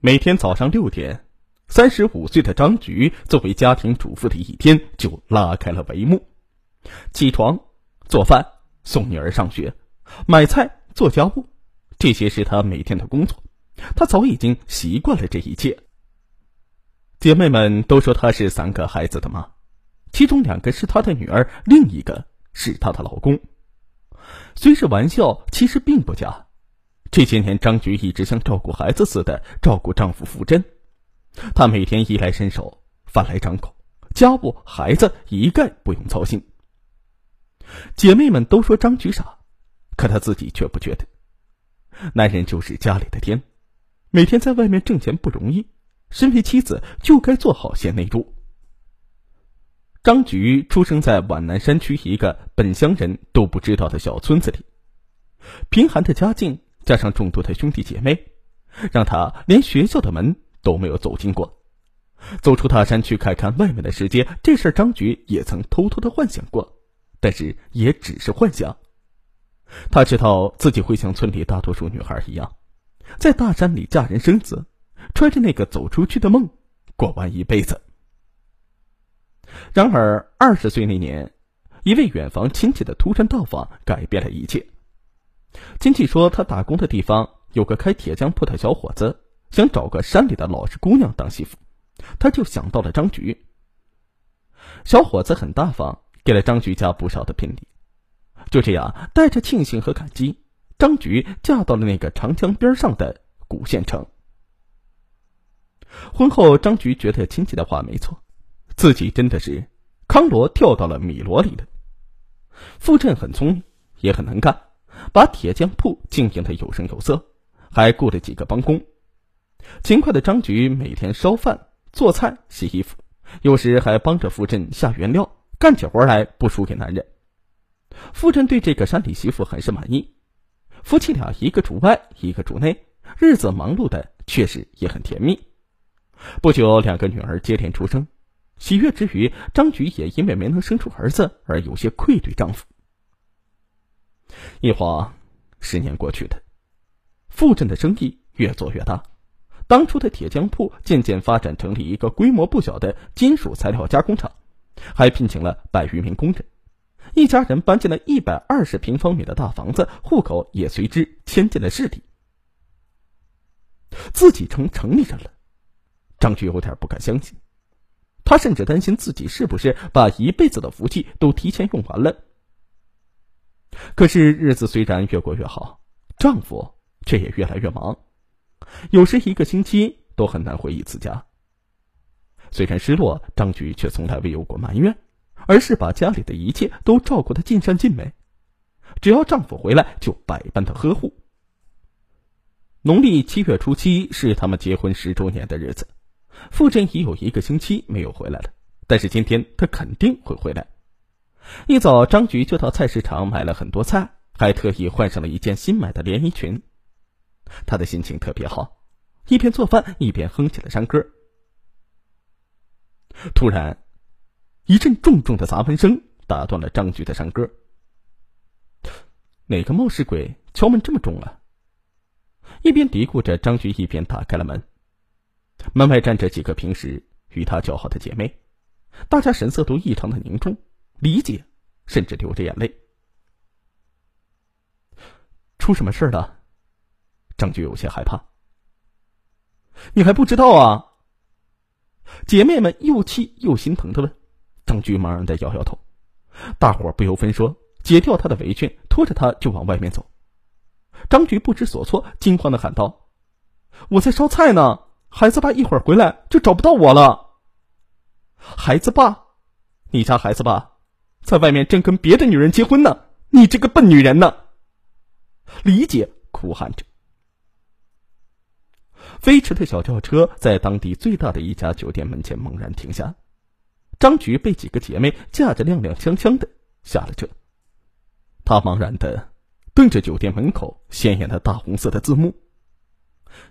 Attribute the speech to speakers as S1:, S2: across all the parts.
S1: 每天早上六点，三十五岁的张菊作为家庭主妇的一天就拉开了帷幕。起床、做饭、送女儿上学、买菜、做家务，这些是她每天的工作。她早已经习惯了这一切。姐妹们都说她是三个孩子的妈，其中两个是她的女儿，另一个是她的老公。虽是玩笑，其实并不假。这些年，张菊一直像照顾孩子似的照顾丈夫傅真，她每天衣来伸手，饭来张口，家务、孩子一概不用操心。姐妹们都说张菊傻，可她自己却不觉得。男人就是家里的天，每天在外面挣钱不容易，身为妻子就该做好贤内助。张菊出生在皖南山区一个本乡人都不知道的小村子里，贫寒的家境加上众多的兄弟姐妹，让他连学校的门都没有走进过。走出大山去看看外面的世界，这事张菊也曾偷偷的幻想过，但是也只是幻想。他知道自己会像村里大多数女孩一样，在大山里嫁人生子，揣着那个走出去的梦，过完一辈子。然而，二十岁那年，一位远房亲戚的突然到访改变了一切。亲戚说，他打工的地方有个开铁匠铺的小伙子，想找个山里的老实姑娘当媳妇，他就想到了张菊。小伙子很大方，给了张菊家不少的聘礼。就这样，带着庆幸和感激，张菊嫁到了那个长江边上的古县城。婚后，张菊觉得亲戚的话没错。自己真的是康罗跳到了米罗里的。傅振很聪明，也很能干，把铁匠铺经营的有声有色，还雇了几个帮工。勤快的张菊每天烧饭、做菜、洗衣服，有时还帮着傅振下原料，干起活来不输给男人。傅振对这个山里媳妇很是满意，夫妻俩一个主外，一个主内，日子忙碌的确实也很甜蜜。不久，两个女儿接连出生。喜悦之余，张菊也因为没能生出儿子而有些愧对丈夫。一晃，十年过去了，傅振的生意越做越大，当初的铁匠铺渐渐发展成了一个规模不小的金属材料加工厂，还聘请了百余名工人。一家人搬进了一百二十平方米的大房子，户口也随之迁进了市里。自己成城里人了，张局有点不敢相信。他甚至担心自己是不是把一辈子的福气都提前用完了。可是日子虽然越过越好，丈夫却也越来越忙，有时一个星期都很难回一次家。虽然失落，张菊却从来未有过埋怨，而是把家里的一切都照顾的尽善尽美。只要丈夫回来，就百般的呵护。农历七月初七是他们结婚十周年的日子。傅振已有一个星期没有回来了，但是今天他肯定会回来。一早，张菊就到菜市场买了很多菜，还特意换上了一件新买的连衣裙。她的心情特别好，一边做饭一边哼起了山歌。突然，一阵重重的砸门声打断了张菊的山歌。哪个冒失鬼敲门这么重啊？一边嘀咕着，张菊一边打开了门。门外站着几个平时与她交好的姐妹，大家神色都异常的凝重，理解，甚至流着眼泪。出什么事了？张菊有些害怕。你还不知道啊？姐妹们又气又心疼的问。张菊茫然的摇摇头。大伙不由分说，解掉他的围裙，拖着他就往外面走。张菊不知所措，惊慌的喊道：“我在烧菜呢。”孩子爸一会儿回来就找不到我了。孩子爸，你家孩子爸在外面正跟别的女人结婚呢！你这个笨女人呢！李姐哭喊着。飞驰的小轿车在当地最大的一家酒店门前猛然停下，张菊被几个姐妹架着踉踉跄跄的下了车。她茫然的瞪着酒店门口显眼的大红色的字幕。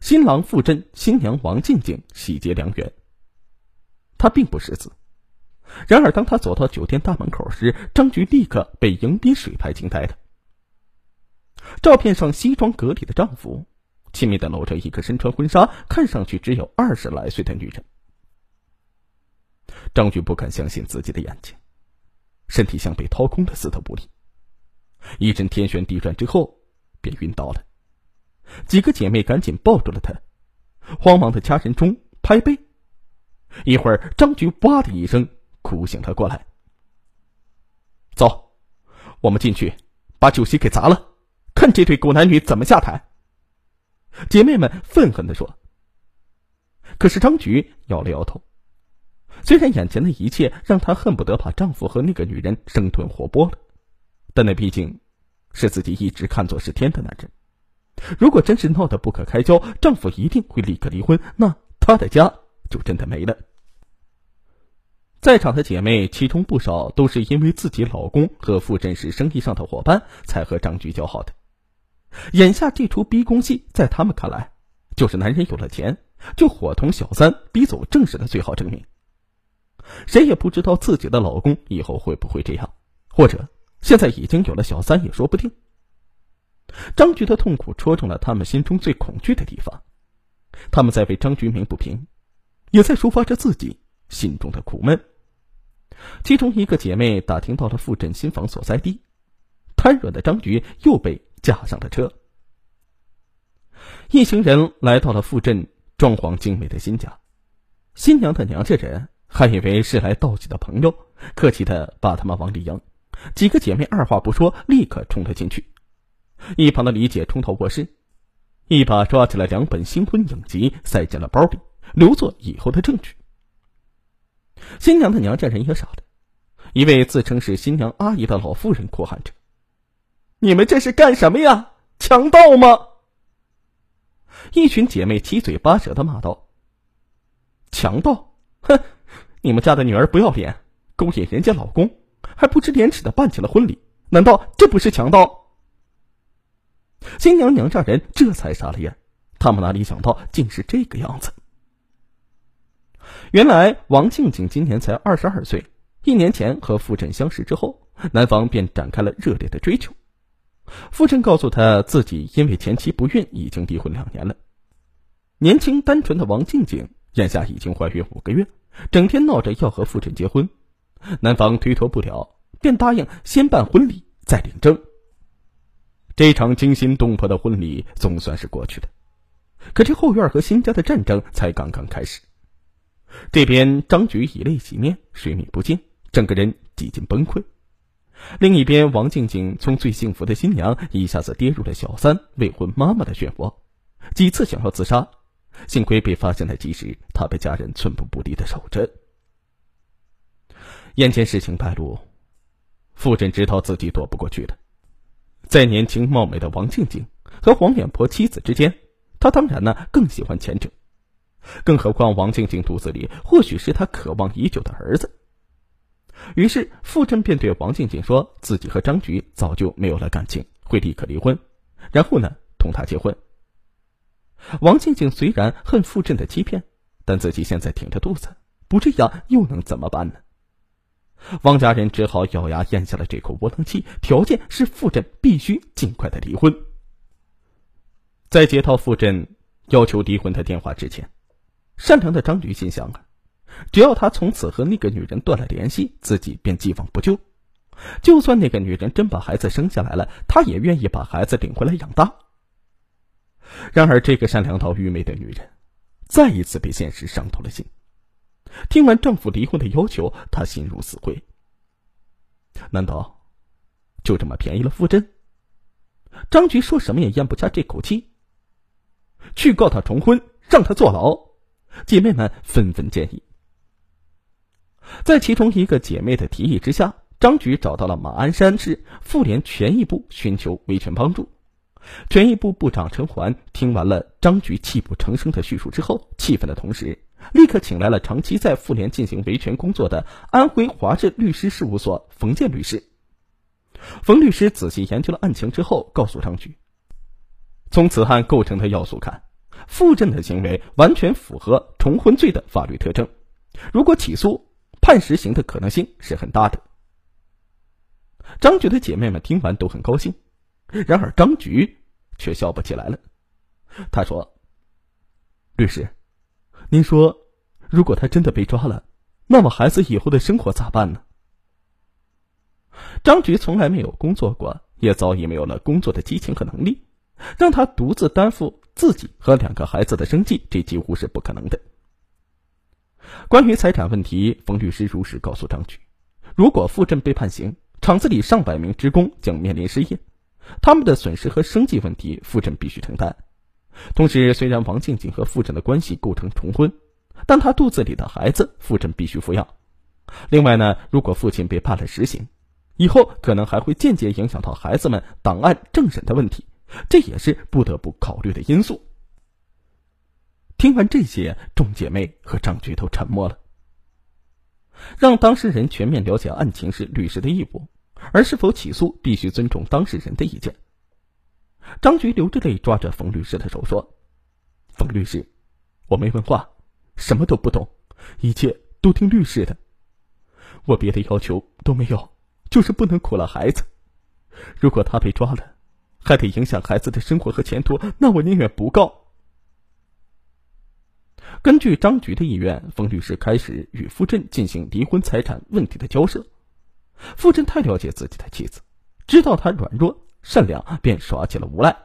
S1: 新郎傅振，新娘王静静喜结良缘。他并不识字，然而当他走到酒店大门口时，张菊立刻被迎宾水牌惊呆了。照片上西装革履的丈夫，亲密的搂着一个身穿婚纱、看上去只有二十来岁的女人。张局不敢相信自己的眼睛，身体像被掏空了似的无力，一阵天旋地转之后，便晕倒了。几个姐妹赶紧抱住了他，慌忙的掐人中拍背。一会儿，张局哇的一声哭醒了过来。走，我们进去，把酒席给砸了，看这对狗男女怎么下台。姐妹们愤恨的说。可是张局摇了摇头。虽然眼前的一切让她恨不得把丈夫和那个女人生吞活剥了，但那毕竟是自己一直看作是天的男人。如果真是闹得不可开交，丈夫一定会立刻离婚，那她的家就真的没了。在场的姐妹，其中不少都是因为自己老公和傅振是生意上的伙伴，才和张局交好的。眼下这出逼宫戏，在他们看来，就是男人有了钱就伙同小三逼走正室的最好证明。谁也不知道自己的老公以后会不会这样，或者现在已经有了小三也说不定。张局的痛苦戳中了他们心中最恐惧的地方，他们在为张局鸣不平，也在抒发着自己心中的苦闷。其中一个姐妹打听到了傅振新房所在地，瘫软的张局又被架上了车。一行人来到了傅振装潢精美的新家，新娘的娘家人。还以为是来道喜的朋友，客气的把他们往里迎。几个姐妹二话不说，立刻冲了进去。一旁的李姐冲到卧室，一把抓起了两本新婚影集，塞进了包里，留作以后的证据。新娘的娘家人也傻了，一位自称是新娘阿姨的老妇人哭喊着：“你们这是干什么呀？强盗吗？”一群姐妹七嘴八舌的骂道：“强盗！哼！”你们家的女儿不要脸，勾引人家老公，还不知廉耻的办起了婚礼，难道这不是强盗？新娘娘家人这才傻了眼，他们哪里想到竟是这个样子。原来王静静今年才二十二岁，一年前和傅振相识之后，男方便展开了热烈的追求。傅振告诉他自己因为前妻不孕，已经离婚两年了。年轻单纯的王静静眼下已经怀孕五个月。整天闹着要和傅振结婚，男方推脱不了，便答应先办婚礼再领证。这场惊心动魄的婚礼总算是过去了，可这后院和新家的战争才刚刚开始。这边张局以泪洗面，水米不进，整个人几近崩溃；另一边，王静静从最幸福的新娘一下子跌入了小三、未婚妈妈的漩涡，几次想要自杀。幸亏被发现的及时，她被家人寸步不离的守着。眼前事情败露，傅振知道自己躲不过去了。在年轻貌美的王静静和黄脸婆妻子之间，他当然呢更喜欢前者。更何况王静静肚子里或许是他渴望已久的儿子。于是傅振便对王静静说自己和张局早就没有了感情，会立刻离婚，然后呢同他结婚。王静静虽然恨傅振的欺骗，但自己现在挺着肚子，不这样又能怎么办呢？王家人只好咬牙咽下了这口窝囊气，条件是傅振必须尽快的离婚。在接到傅振要求离婚的电话之前，善良的张局心想啊，只要他从此和那个女人断了联系，自己便既往不咎。就算那个女人真把孩子生下来了，他也愿意把孩子领回来养大。然而，这个善良到愚昧的女人，再一次被现实伤透了心。听完丈夫离婚的要求，她心如死灰。难道就这么便宜了傅真？张局说什么也咽不下这口气。去告他重婚，让他坐牢。姐妹们纷纷建议。在其中一个姐妹的提议之下，张局找到了马鞍山市妇联权益部寻求维权帮助。权益部部长陈环听完了张局泣不成声的叙述之后，气愤的同时，立刻请来了长期在妇联进行维权工作的安徽华智律师事务所冯建律师。冯律师仔细研究了案情之后，告诉张局，从此案构成的要素看，傅振的行为完全符合重婚罪的法律特征，如果起诉，判实刑的可能性是很大的。张局的姐妹们听完都很高兴。然而张局却笑不起来了。他说：“律师，您说，如果他真的被抓了，那么孩子以后的生活咋办呢？”张局从来没有工作过，也早已没有了工作的激情和能力，让他独自担负自己和两个孩子的生计，这几乎是不可能的。关于财产问题，冯律师如实告诉张局：“如果富镇被判刑，厂子里上百名职工将面临失业，他们的损失和生计问题，富镇必须承担。同时，虽然王静静和富镇的关系构成重婚，但她肚子里的孩子，富镇必须抚养。另外呢，如果父亲被判了实刑，以后可能还会间接影响到孩子们档案政审的问题，这也是不得不考虑的因素。”听完这些，众姐妹和张局都沉默了。让当事人全面了解案情是律师的义务，而是否起诉必须尊重当事人的意见。张局流着泪抓着冯律师的手说：“冯律师，我没文化，什么都不懂，一切都听律师的。我别的要求都没有，就是不能苦了孩子。如果他被抓了，还得影响孩子的生活和前途，那我宁愿不告。”根据张局的意愿，冯律师开始与傅振进行离婚财产问题的交涉。傅振太了解自己的妻子，知道她软弱善良，便耍起了无赖。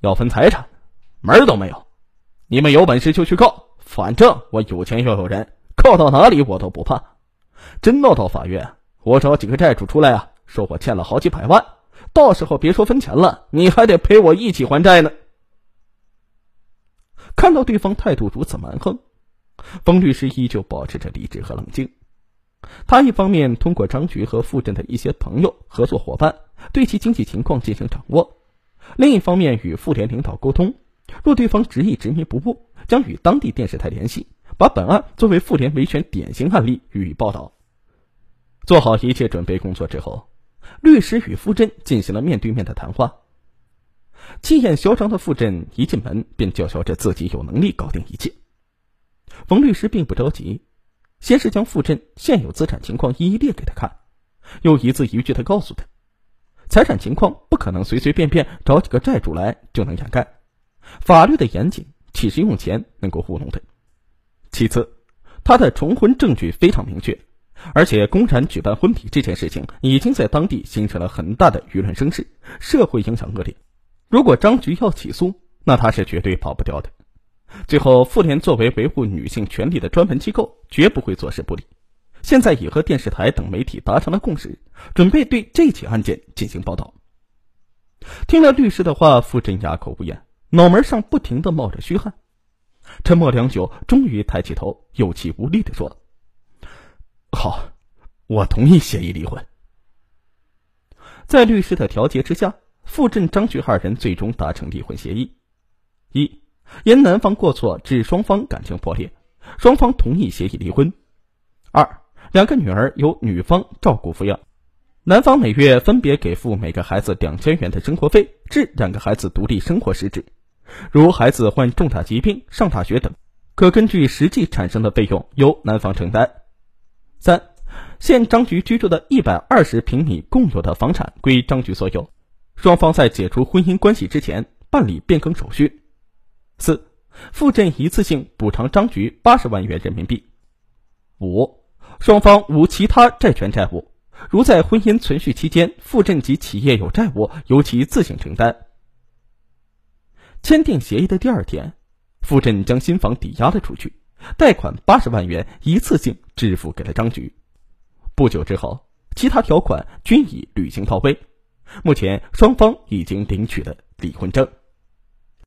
S1: 要分财产，门儿都没有！你们有本事就去告，反正我有钱又有人，告到哪里我都不怕。真闹到法院，我找几个债主出来啊，说我欠了好几百万，到时候别说分钱了，你还得陪我一起还债呢。看到对方态度如此蛮横，冯律师依旧保持着理智和冷静。他一方面通过张局和富镇的一些朋友、合作伙伴对其经济情况进行掌握，另一方面与妇联领导沟通，若对方执意执迷不悟，将与当地电视台联系，把本案作为妇联维权典型案例予以报道。做好一切准备工作之后，律师与富镇进行了面对面的谈话。气焰嚣张的傅振一进门便叫嚣着自己有能力搞定一切。冯律师并不着急，先是将傅振现有资产情况一一列给他看，又一字一句的告诉他，财产情况不可能随随便便找几个债主来就能掩盖，法律的严谨岂是用钱能够糊弄的？其次，他的重婚证据非常明确，而且公然举办婚礼这件事情已经在当地形成了很大的舆论声势，社会影响恶劣。如果张局要起诉，那他是绝对跑不掉的。最后，妇联作为维护女性权利的专门机构，绝不会坐视不理。现在已和电视台等媒体达成了共识，准备对这起案件进行报道。听了律师的话，傅振哑口无言，脑门上不停的冒着虚汗。沉默良久，终于抬起头，有气无力的说：“好，我同意协议离婚。”在律师的调解之下。傅振、张局二人最终达成离婚协议：一，因男方过错致双方感情破裂，双方同意协议离婚；二，两个女儿由女方照顾抚养，男方每月分别给付每个孩子两千元的生活费，至两个孩子独立生活时止。如孩子患重大疾病、上大学等，可根据实际产生的费用由男方承担。三，现张局居住的一百二十平米共有的房产归张局所有。双方在解除婚姻关系之前办理变更手续。四，付振一次性补偿张局八十万元人民币。五，双方无其他债权债务，如在婚姻存续期间付振及企业有债务，由其自行承担。签订协议的第二天，付振将新房抵押了出去，贷款八十万元一次性支付给了张局。不久之后，其他条款均已履行到位。目前，双方已经领取了离婚证。